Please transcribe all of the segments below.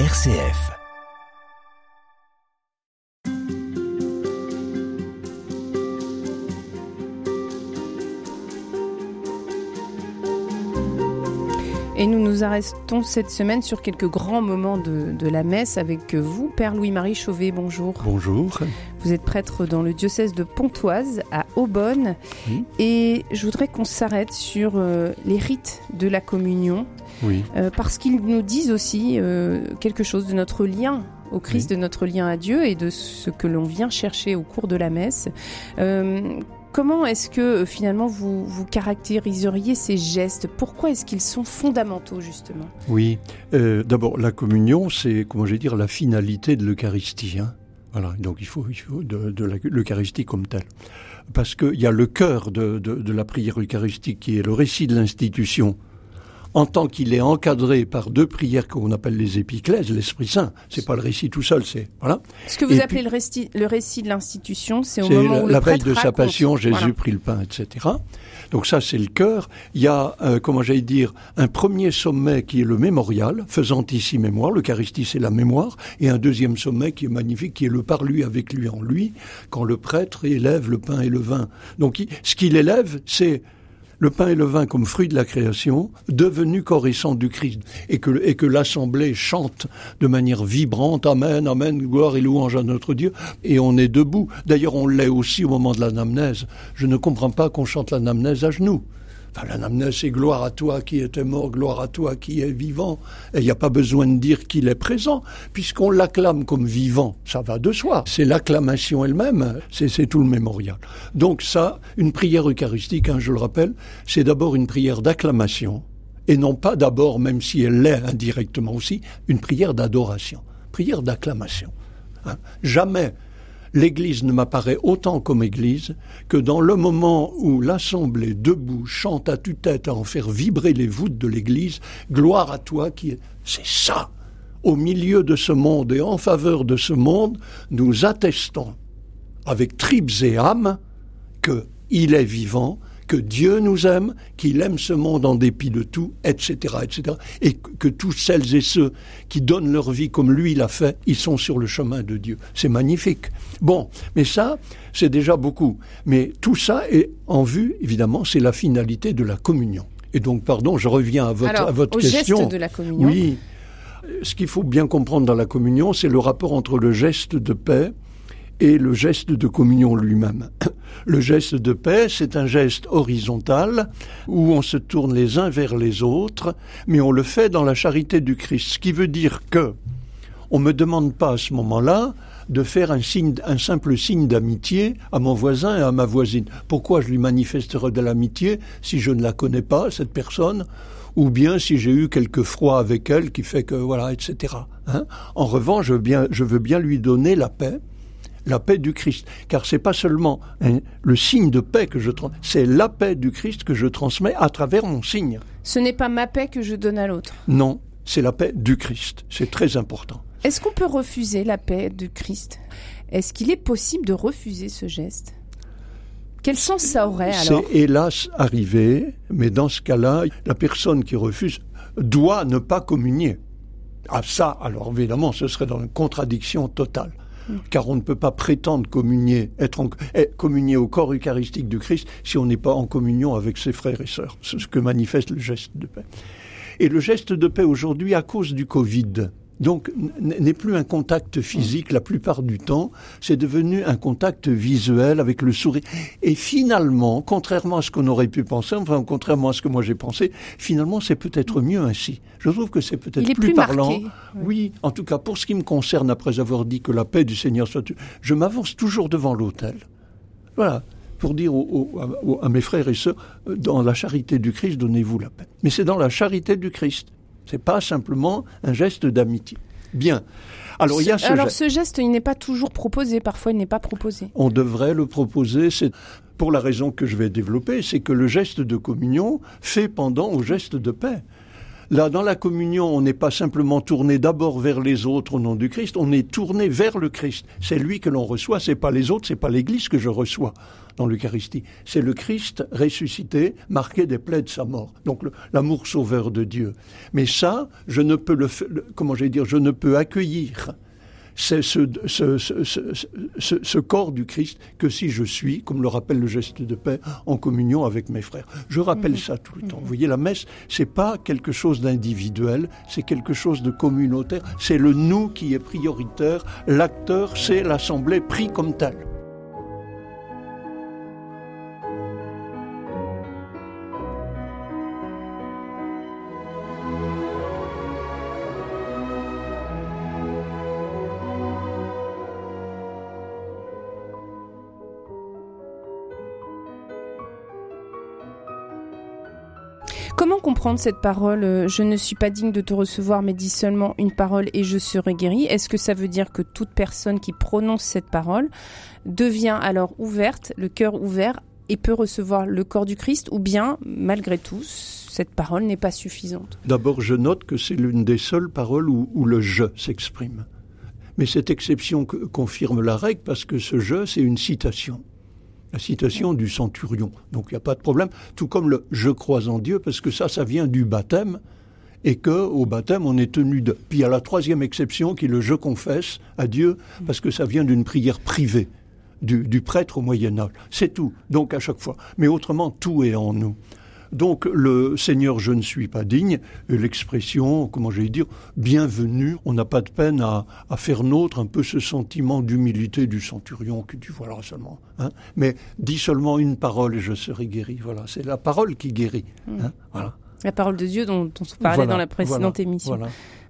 RCF. Et nous nous arrêtons cette semaine sur quelques grands moments de, de la messe avec vous, Père Louis-Marie Chauvet. Bonjour. Bonjour. Vous êtes prêtre dans le diocèse de Pontoise, à Aubonne. Oui. Et je voudrais qu'on s'arrête sur euh, les rites de la communion, Oui. euh, parce qu'ils nous disent aussi euh, quelque chose de notre lien au Christ, de notre lien à Dieu et de ce que l'on vient chercher au cours de la messe. Comment est-ce que finalement vous, vous caractériseriez ces gestes? Pourquoi est-ce qu'ils sont fondamentaux justement? Oui. D'abord, la communion, c'est, comment je vais dire, la finalité de l'Eucharistie. hein. Voilà. Donc, il faut, de, de l'Eucharistie comme telle. Parce qu'il y a le cœur de la prière eucharistique qui est le récit de l'institution. En tant qu'il est encadré par deux prières qu'on appelle les épiclèses, l'Esprit Saint. C'est pas le récit tout seul, c'est, voilà. Ce que vous Et appelez le, récit, le récit de l'institution, c'est au moment la, où le la veille de sa passion, Jésus Voilà. prit le pain, etc. Donc ça, c'est le cœur. Il y a, euh, comment j'allais dire, un premier sommet qui est le mémorial, faisant ici mémoire. L'Eucharistie, c'est la mémoire. Et un deuxième sommet qui est magnifique, qui est le par lui, avec lui, en lui, quand le prêtre élève le pain et le vin. Donc, il- ce qu'il élève, c'est le pain et le vin comme fruit de la création, devenu sang du Christ, et que, et que l'assemblée chante de manière vibrante, Amen, Amen, gloire et louange à notre Dieu, et on est debout. D'ailleurs, on l'est aussi au moment de l'anamnèse. Je ne comprends pas qu'on chante l'anamnèse à genoux. Enfin, l'anamnèse, c'est gloire à toi qui étais mort, gloire à toi qui est vivant. Et il n'y a pas besoin de dire qu'il est présent, puisqu'on l'acclame comme vivant. Ça va de soi. C'est l'acclamation elle-même, c'est c'est tout le mémorial. Donc ça, une prière eucharistique, hein, je le rappelle, c'est d'abord une prière d'acclamation, et non pas d'abord, même si elle l'est indirectement aussi, une prière d'adoration, prière d'acclamation. hein. Jamais l'Église ne m'apparaît autant comme Église que dans le moment où l'Assemblée debout chante à tue-tête à en faire vibrer les voûtes de l'Église, gloire à toi qui est... C'est ça Au milieu de ce monde et en faveur de ce monde, nous attestons avec tripes et âmes que il est vivant, que Dieu nous aime, qu'il aime ce monde en dépit de tout, etc., etc., et que que tous celles et ceux qui donnent leur vie comme lui l'a fait, ils sont sur le chemin de Dieu. C'est magnifique. Bon, mais ça, c'est déjà beaucoup. Mais tout ça est en vue, évidemment, c'est la finalité de la communion. Et donc, pardon, je reviens à votre, Alors, à votre au question. geste de la communion. Oui. Ce qu'il faut bien comprendre dans la communion, c'est le rapport entre le geste de paix et le geste de communion lui-même. Le geste de paix, c'est un geste horizontal où on se tourne les uns vers les autres, mais on le fait dans la charité du Christ. Ce qui veut dire que on me demande pas à ce moment-là de faire un signe, un simple signe d'amitié à mon voisin et à ma voisine. Pourquoi je lui manifesterai de l'amitié si je ne la connais pas, cette personne, ou bien si j'ai eu quelque froid avec elle qui fait que voilà, etc. hein? en revanche, je veux, bien, je veux bien lui donner la paix, la paix du Christ, car c'est pas seulement hein, le signe de paix que je transmets, c'est la paix du Christ que je transmets à travers mon signe. Ce n'est pas ma paix que je donne à l'autre. Non, c'est la paix du Christ. C'est très important. Est-ce qu'on peut refuser la paix du Christ? Est-ce qu'il est possible de refuser ce geste? Quel sens ça aurait alors? C'est hélas arrivé, mais dans ce cas-là, la personne qui refuse doit ne pas communier. Ah ça, alors évidemment, ce serait dans une contradiction totale. Car on ne peut pas prétendre communier, être en, eh, communier au corps eucharistique du Christ si on n'est pas en communion avec ses frères et sœurs. C'est ce que manifeste le geste de paix. Et le geste de paix aujourd'hui, à cause du Covid, donc n'est plus un contact physique la plupart du temps, c'est devenu un contact visuel avec le sourire. Et finalement, contrairement à ce qu'on aurait pu penser, enfin contrairement à ce que moi j'ai pensé, finalement c'est peut-être mieux ainsi. Je trouve que c'est peut-être Il est plus, plus parlant. marqué, Oui, en tout cas pour ce qui me concerne, après avoir dit que la paix du Seigneur soit, je m'avance toujours devant l'autel. Voilà. Pour dire aux- aux- à, à mes frères et sœurs, euh, dans la charité du Christ, donnez-vous la paix. Mais c'est dans la charité du Christ. C'est pas simplement un geste d'amitié. Bien. Alors il y a ce Alors geste. ce geste, il n'est pas toujours proposé, parfois il n'est pas proposé. On devrait le proposer. C'est pour la raison que je vais développer, c'est que le geste de communion fait pendant au geste de paix. Là, dans la communion, on n'est pas simplement tourné d'abord vers les autres au nom du Christ, on est tourné vers le Christ. C'est lui que l'on reçoit, c'est pas les autres, c'est pas l'Église que je reçois dans l'Eucharistie. C'est le Christ ressuscité, marqué des plaies de sa mort. Donc l'amour sauveur de Dieu. Mais ça, je ne peux le, comment j'ai dire, je ne peux accueillir c'est ce, ce, ce, ce, corps du Christ que si je suis, comme le rappelle le geste de paix, en communion avec mes frères. Je rappelle mhm. ça tout le temps. Vous voyez, la messe, c'est pas quelque chose d'individuel, c'est quelque chose de communautaire. C'est le nous qui est prioritaire. L'acteur, c'est l'assemblée pris comme tel. Comment comprendre cette parole euh, Je ne suis pas digne de te recevoir, mais dis seulement une parole et je serai guéri. Est-ce que ça veut dire que toute personne qui prononce cette parole devient alors ouverte, le cœur ouvert, et peut recevoir le corps du Christ, ou bien, malgré tout, cette parole n'est pas suffisante? D'abord, je note que c'est l'une des seules paroles où, où le je s'exprime. Mais cette exception confirme la règle parce que ce je, c'est une citation la citation du centurion. Donc il n'y a pas de problème. Tout comme le je crois en Dieu, parce que ça, ça vient du baptême, et que au baptême, on est tenu de. Puis il y a la troisième exception qui est le je confesse à Dieu, parce que ça vient d'une prière privée du, du prêtre au Moyen Âge. C'est tout. Donc à chaque fois. Mais autrement, tout est en nous. Donc le Seigneur, je ne suis pas digne, l'expression, comment j'allais dire, bienvenue, on n'a pas de peine à, faire nôtre un peu ce sentiment d'humilité du centurion que tu vois là seulement. Hein. Mais dis seulement une parole et je serai guéri. Voilà, c'est la parole qui guérit. Hein. Voilà. La parole de Dieu dont, on se parlait dans la précédente émission.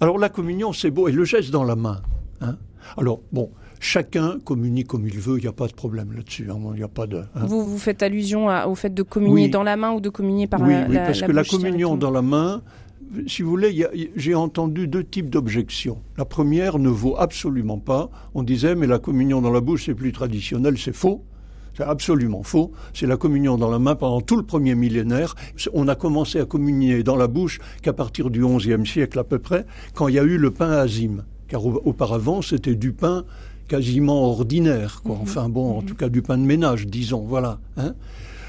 Alors la communion, c'est beau, et le geste dans la main. Hein. Alors bon, chacun communique comme il veut, il n'y a pas de problème là-dessus. Hein, a pas de. Hein. Vous, vous faites allusion au fait de communier dans la main ou de communier par oui, la, Oui, parce que la communion dans la main, si vous voulez, j'ai entendu deux types d'objections. La première ne vaut absolument pas. On disait, mais la communion dans la bouche, c'est plus traditionnel, c'est faux. C'est absolument faux. C'est la communion dans la main pendant tout le premier millénaire. On a commencé à communier dans la bouche qu'à partir du XIe siècle à peu près, quand il y a eu le pain azime. Car auparavant, c'était du pain quasiment ordinaire, quoi. Mhm. Enfin bon, en mhm. tout cas du pain de ménage, disons, voilà. Hein.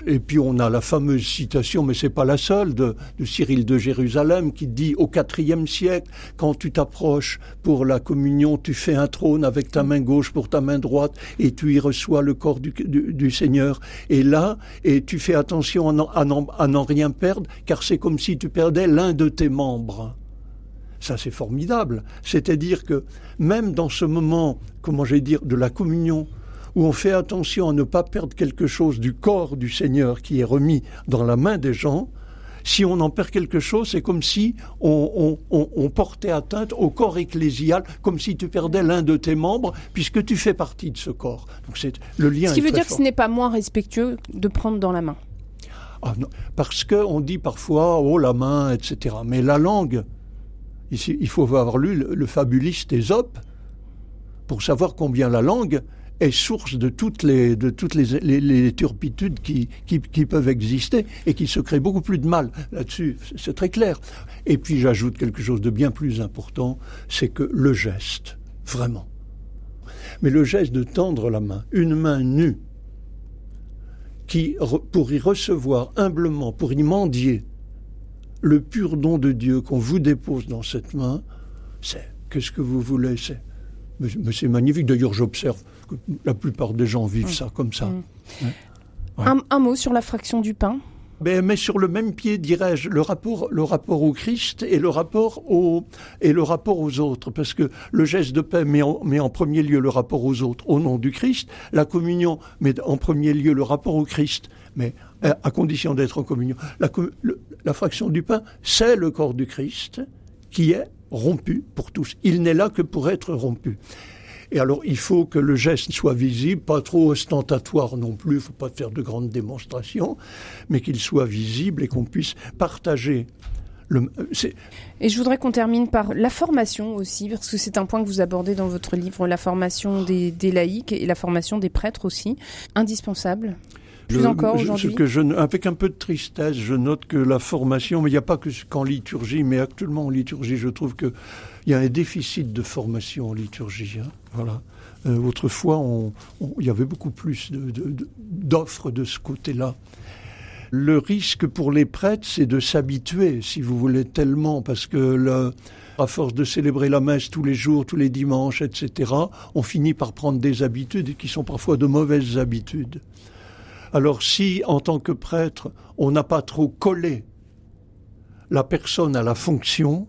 et puis on a la fameuse citation, mais c'est pas la seule, de, Cyril de Jérusalem qui dit au IVe siècle, quand tu t'approches pour la communion, tu fais un trône avec ta main gauche pour ta main droite et tu y reçois le corps du, Seigneur. Et là, et tu fais attention à n'en rien perdre, car c'est comme si tu perdais l'un de tes membres. Ça, c'est formidable. C'est-à-dire que même dans ce moment, comment j'ai dire, de la communion, où on fait attention à ne pas perdre quelque chose du corps du Seigneur qui est remis dans la main des gens, si on en perd quelque chose, c'est comme si on, portait atteinte au corps ecclésial, comme si tu perdais l'un de tes membres, puisque tu fais partie de ce corps. Donc c'est le lien. Ce qui veut dire que ce n'est pas moins respectueux de prendre dans la main. Ah non, parce qu'on dit parfois oh la main, etc. Mais la langue, il faut avoir lu le, fabuliste Ésope pour savoir combien la langue est source de toutes les, turpitudes qui, qui, peuvent exister et qui se créent beaucoup plus de mal là-dessus. C'est très clair. Et puis j'ajoute quelque chose de bien plus important, c'est que le geste, vraiment. Mais le geste de tendre la main, une main nue, qui, pour y recevoir humblement, pour y mendier, le pur don de Dieu qu'on vous dépose dans cette main, c'est qu'est-ce que vous voulez C'est mais c'est magnifique. D'ailleurs, j'observe que la plupart des gens vivent ça comme ça. Mm. Un, mot sur la fraction du pain? Ben, mais sur le même pied, dirais-je, le rapport, le rapport au Christ et le rapport, au, et le rapport aux autres. Parce que le geste de paix met en, met en premier lieu le rapport aux autres au nom du Christ. La communion met en premier lieu le rapport au Christ, mais à condition d'être en communion. La, fraction du pain, c'est le corps du Christ qui est rompu pour tous. Il n'est là que pour être rompu. Et alors, il faut que le geste soit visible, pas trop ostentatoire non plus, il ne faut pas faire de grandes démonstrations, mais qu'il soit visible et qu'on puisse partager. Le, et je voudrais qu'on termine par la formation aussi, parce que c'est un point que vous abordez dans votre livre, la formation des, des laïcs et la formation des prêtres aussi, indispensable. Plus encore aujourd'hui. Avec un peu de tristesse, je note que la formation, mais il n'y a pas que qu'en liturgie, mais actuellement en liturgie, je trouve qu'il y a un déficit de formation en liturgie. Hein. voilà. Euh, autrefois, il y avait beaucoup plus d'offres de, de ce côté-là. Le risque pour les prêtres, c'est de s'habituer, si vous voulez, tellement, parce que le, à force de célébrer la messe tous les jours, tous les dimanches, etc., on finit par prendre des habitudes qui sont parfois de mauvaises habitudes. Alors si, en tant que prêtre, on n'a pas trop collé la personne à la fonction,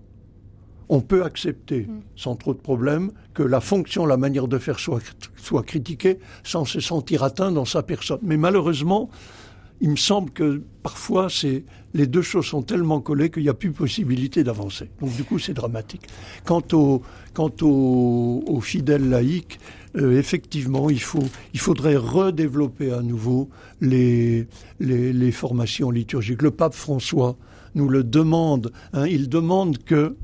on peut accepter, mm. sans trop de problème, que la fonction, la manière de faire soit, soit critiquée sans se sentir atteint dans sa personne. Mais malheureusement, il me semble que parfois c'est les deux choses sont tellement collées qu'il n'y a plus possibilité d'avancer. Donc du coup c'est dramatique. Quant aux quant au, fidèles laïcs, euh, effectivement il faut il faudrait redévelopper à nouveau les, les, les formations liturgiques. Le pape François nous le demande. Hein, il demande que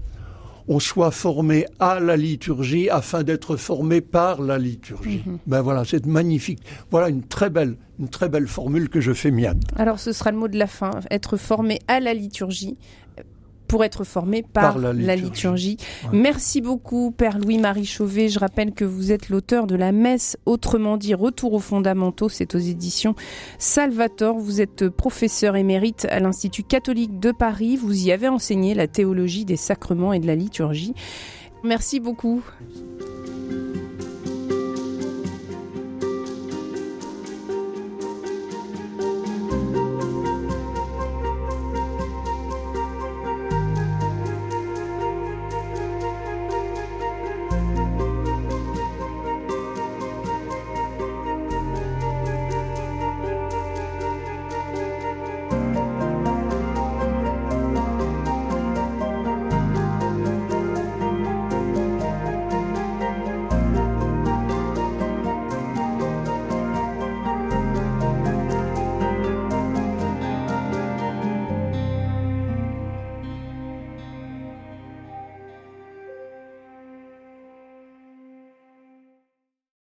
on soit formé à la liturgie afin d'être formé par la liturgie. Mhm. Ben voilà, c'est magnifique. Voilà une très belle, une très belle formule que je fais mienne. Alors ce sera le mot de la fin, être formé à la liturgie pour être formé par, la liturgie. Merci beaucoup, Père Louis-Marie Chauvet. Je rappelle que vous êtes l'auteur de la messe, autrement dit Retour aux fondamentaux, c'est aux éditions Salvator. Vous êtes professeur émérite à l'Institut catholique de Paris. Vous y avez enseigné la théologie des sacrements et de la liturgie. Merci beaucoup.